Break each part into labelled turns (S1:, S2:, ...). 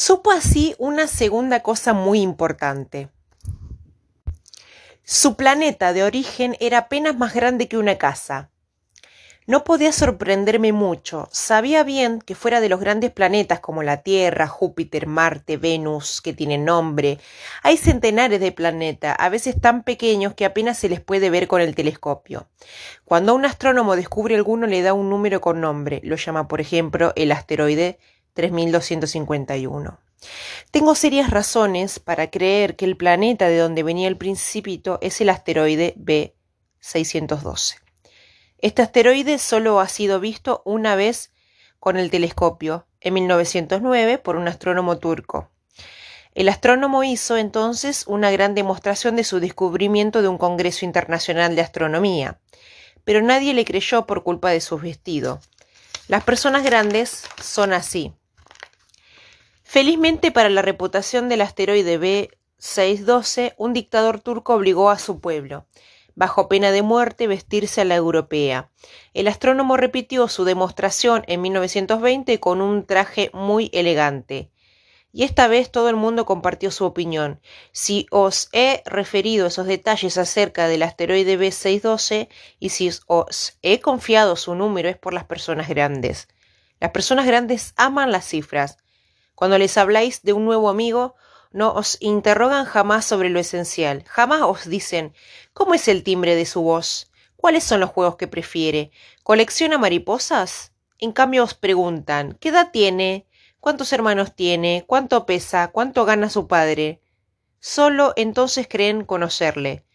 S1: Supo así una segunda cosa muy importante. Su planeta de origen era apenas más grande que una casa. No podía sorprenderme mucho. Sabía bien que fuera de los grandes planetas como la Tierra, Júpiter, Marte, Venus, que tienen nombre, hay centenares de planetas, a veces tan pequeños que apenas se les puede ver con el telescopio. Cuando un astrónomo descubre alguno le da un número con nombre, lo llama por ejemplo el asteroide 3251. Tengo serias razones para creer que el planeta de donde venía el principito es el asteroide B612. Este asteroide solo ha sido visto una vez con el telescopio, en 1909, por un astrónomo turco. El astrónomo hizo entonces una gran demostración de su descubrimiento de un Congreso Internacional de Astronomía, pero nadie le creyó por culpa de su vestido. Las personas grandes son así. Felizmente para la reputación del asteroide B612, un dictador turco obligó a su pueblo, bajo pena de muerte, vestirse a la europea. El astrónomo repitió su demostración en 1920 con un traje muy elegante. Y esta vez todo el mundo compartió su opinión. Si os he referido esos detalles acerca del asteroide B612 y si os he confiado su número es por las personas grandes. Las personas grandes aman las cifras. Cuando les habláis de un nuevo amigo, no os interrogan jamás sobre lo esencial, jamás os dicen ¿cómo es el timbre de su voz? ¿Cuáles son los juegos que prefiere? ¿Colecciona mariposas? En cambio os preguntan ¿qué edad tiene? ¿Cuántos hermanos tiene? ¿Cuánto pesa? ¿Cuánto gana su padre? Solo entonces creen conocerle.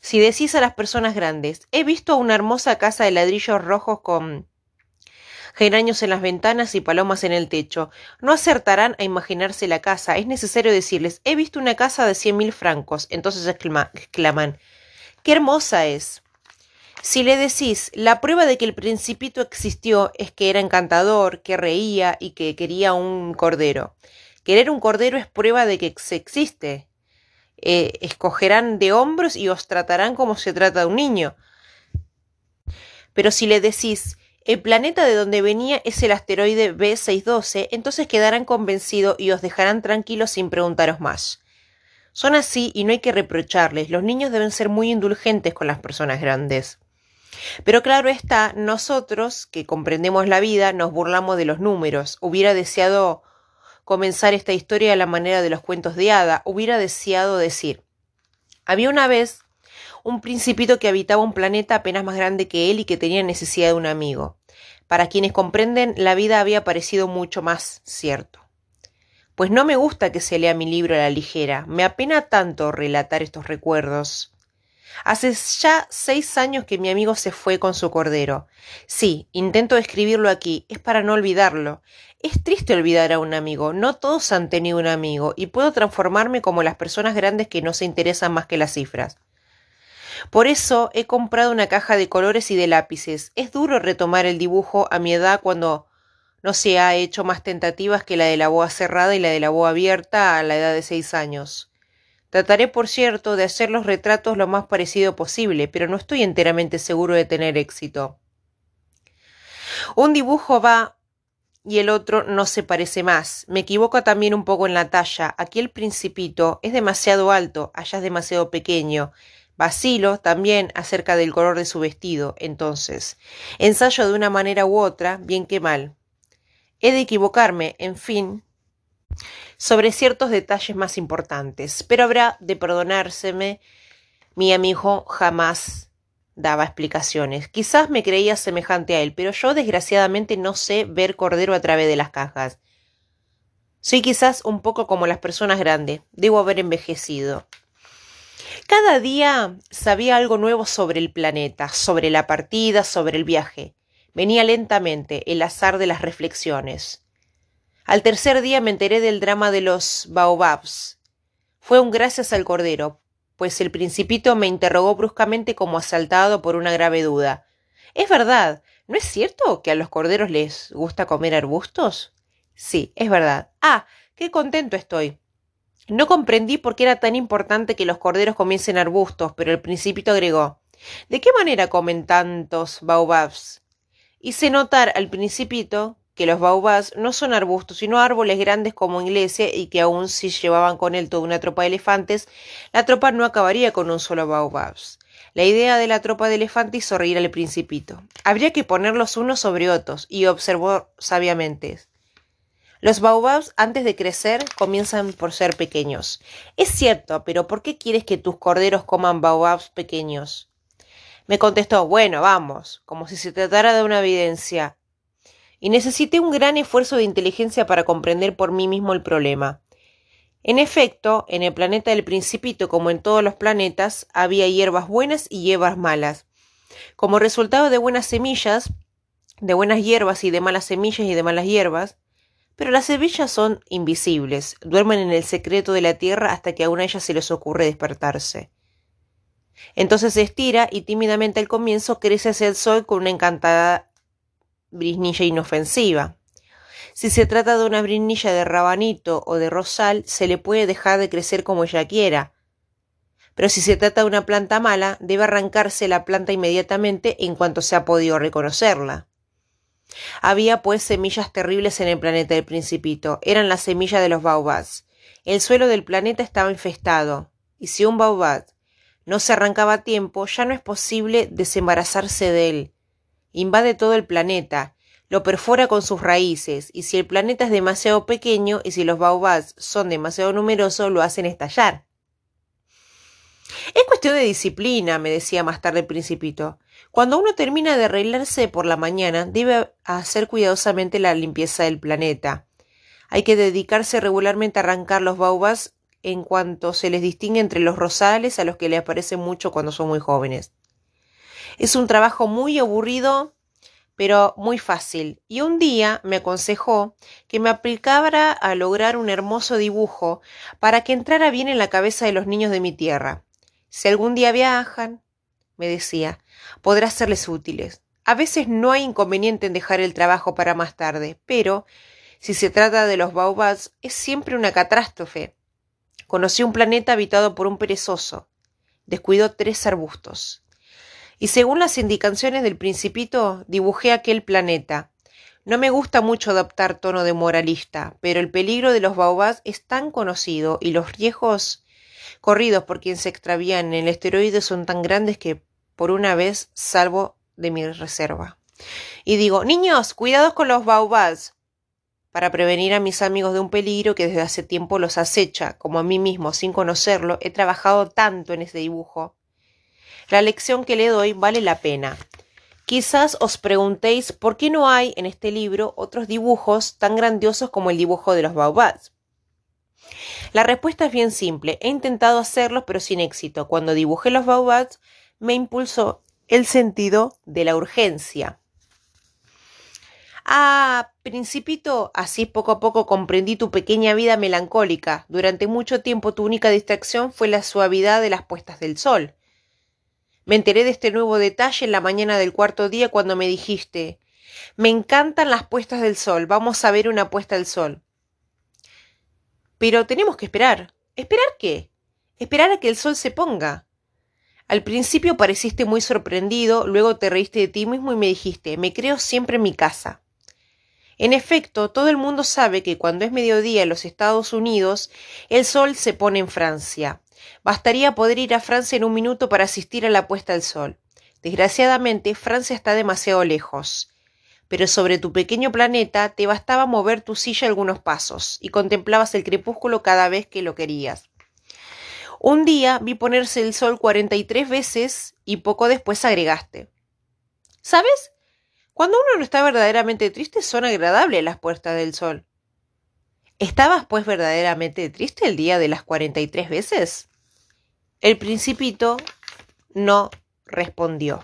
S1: Si decís a las personas grandes, he visto una hermosa casa de ladrillos rojos con geranios en las ventanas y palomas en el techo. No acertarán a imaginarse la casa. Es necesario decirles he visto una casa de cien mil francos. Entonces exclaman ¡Qué hermosa es! Si le decís la prueba de que el principito existió es que era encantador, que reía y que quería un cordero. Querer un cordero es prueba de que se existe. Eh, escogerán de hombros y os tratarán como se trata a un niño. Pero si le decís el planeta de donde venía es el asteroide B612, entonces quedarán convencidos y os dejarán tranquilos sin preguntaros más. Son así y no hay que reprocharles. Los niños deben ser muy indulgentes con las personas grandes. Pero claro está, nosotros, que comprendemos la vida, nos burlamos de los números. Hubiera deseado comenzar esta historia a la manera de los cuentos de hada. Hubiera deseado decir. Había una vez un principito que habitaba un planeta apenas más grande que él y que tenía necesidad de un amigo. Para quienes comprenden, la vida había parecido mucho más cierto. Pues no me gusta que se lea mi libro a la ligera, me apena tanto relatar estos recuerdos. Hace ya seis años que mi amigo se fue con su cordero. Sí, intento escribirlo aquí, es para no olvidarlo. Es triste olvidar a un amigo, no todos han tenido un amigo, y puedo transformarme como las personas grandes que no se interesan más que las cifras. Por eso he comprado una caja de colores y de lápices. Es duro retomar el dibujo a mi edad cuando no se ha hecho más tentativas que la de la boa cerrada y la de la boa abierta a la edad de seis años. Trataré, por cierto, de hacer los retratos lo más parecido posible, pero no estoy enteramente seguro de tener éxito. Un dibujo va y el otro no se parece más. Me equivoco también un poco en la talla. Aquí el principito es demasiado alto, allá es demasiado pequeño. Vacilo también acerca del color de su vestido, entonces. Ensayo de una manera u otra, bien que mal. He de equivocarme, en fin, sobre ciertos detalles más importantes, pero habrá de perdonárseme. Mi amigo jamás daba explicaciones. Quizás me creía semejante a él, pero yo desgraciadamente no sé ver cordero a través de las cajas. Soy quizás un poco como las personas grandes. Debo haber envejecido. Cada día sabía algo nuevo sobre el planeta, sobre la partida, sobre el viaje. Venía lentamente el azar de las reflexiones. Al tercer día me enteré del drama de los baobabs. Fue un gracias al cordero, pues el principito me interrogó bruscamente como asaltado por una grave duda. Es verdad, ¿no es cierto que a los corderos les gusta comer arbustos? Sí, es verdad. Ah, qué contento estoy. No comprendí por qué era tan importante que los corderos comiesen arbustos, pero el principito agregó ¿De qué manera comen tantos baobabs? Hice notar al principito que los baobabs no son arbustos, sino árboles grandes como iglesia y que aun si llevaban con él toda una tropa de elefantes, la tropa no acabaría con un solo baobabs. La idea de la tropa de elefantes hizo reír al principito. Habría que ponerlos unos sobre otros, y observó sabiamente. Los baobabs, antes de crecer, comienzan por ser pequeños. Es cierto, pero ¿por qué quieres que tus corderos coman baobabs pequeños? Me contestó, bueno, vamos, como si se tratara de una evidencia. Y necesité un gran esfuerzo de inteligencia para comprender por mí mismo el problema. En efecto, en el planeta del Principito, como en todos los planetas, había hierbas buenas y hierbas malas. Como resultado de buenas semillas, de buenas hierbas y de malas semillas y de malas hierbas, pero las semillas son invisibles, duermen en el secreto de la tierra hasta que a una de ellas se les ocurre despertarse. Entonces se estira y tímidamente al comienzo crece hacia el sol con una encantada brisnilla inofensiva. Si se trata de una brinilla de rabanito o de rosal, se le puede dejar de crecer como ella quiera. Pero si se trata de una planta mala, debe arrancarse la planta inmediatamente en cuanto se ha podido reconocerla. Había pues semillas terribles en el planeta del Principito. Eran las semillas de los baobabs. El suelo del planeta estaba infestado, y si un baobab no se arrancaba a tiempo, ya no es posible desembarazarse de él. Invade todo el planeta, lo perfora con sus raíces, y si el planeta es demasiado pequeño y si los baobabs son demasiado numerosos, lo hacen estallar. Es cuestión de disciplina, me decía más tarde el principito. Cuando uno termina de arreglarse por la mañana, debe hacer cuidadosamente la limpieza del planeta. Hay que dedicarse regularmente a arrancar los baobabs en cuanto se les distingue entre los rosales a los que le aparecen mucho cuando son muy jóvenes. Es un trabajo muy aburrido pero muy fácil, y un día me aconsejó que me aplicara a lograr un hermoso dibujo para que entrara bien en la cabeza de los niños de mi tierra. Si algún día viajan, me decía, podrá serles útiles. A veces no hay inconveniente en dejar el trabajo para más tarde, pero si se trata de los baobabs es siempre una catástrofe. Conocí un planeta habitado por un perezoso. Descuidó tres arbustos y según las indicaciones del principito dibujé aquel planeta. No me gusta mucho adoptar tono de moralista, pero el peligro de los baobabs es tan conocido y los riesgos corridos por quien se extravían en el esteroide son tan grandes que por una vez salvo de mi reserva. Y digo, niños, cuidados con los baobabs, para prevenir a mis amigos de un peligro que desde hace tiempo los acecha, como a mí mismo, sin conocerlo, he trabajado tanto en ese dibujo. La lección que le doy vale la pena. Quizás os preguntéis por qué no hay en este libro otros dibujos tan grandiosos como el dibujo de los baobabs. La respuesta es bien simple. He intentado hacerlos pero sin éxito. Cuando dibujé los baobabs me impulsó el sentido de la urgencia. Ah, principito, así poco a poco comprendí tu pequeña vida melancólica. Durante mucho tiempo tu única distracción fue la suavidad de las puestas del sol. Me enteré de este nuevo detalle en la mañana del cuarto día cuando me dijiste Me encantan las puestas del sol, vamos a ver una puesta del sol. Pero tenemos que esperar. ¿Esperar qué? Esperar a que el sol se ponga. Al principio pareciste muy sorprendido, luego te reíste de ti mismo y me dijiste Me creo siempre en mi casa. En efecto, todo el mundo sabe que cuando es mediodía en los Estados Unidos, el sol se pone en Francia. Bastaría poder ir a Francia en un minuto para asistir a la puesta del sol. Desgraciadamente, Francia está demasiado lejos. Pero sobre tu pequeño planeta te bastaba mover tu silla algunos pasos y contemplabas el crepúsculo cada vez que lo querías. Un día vi ponerse el sol cuarenta y tres veces y poco después agregaste. ¿Sabes? Cuando uno no está verdaderamente triste son agradables las puestas del sol. ¿Estabas pues verdaderamente triste el día de las cuarenta y tres veces? El principito no respondió.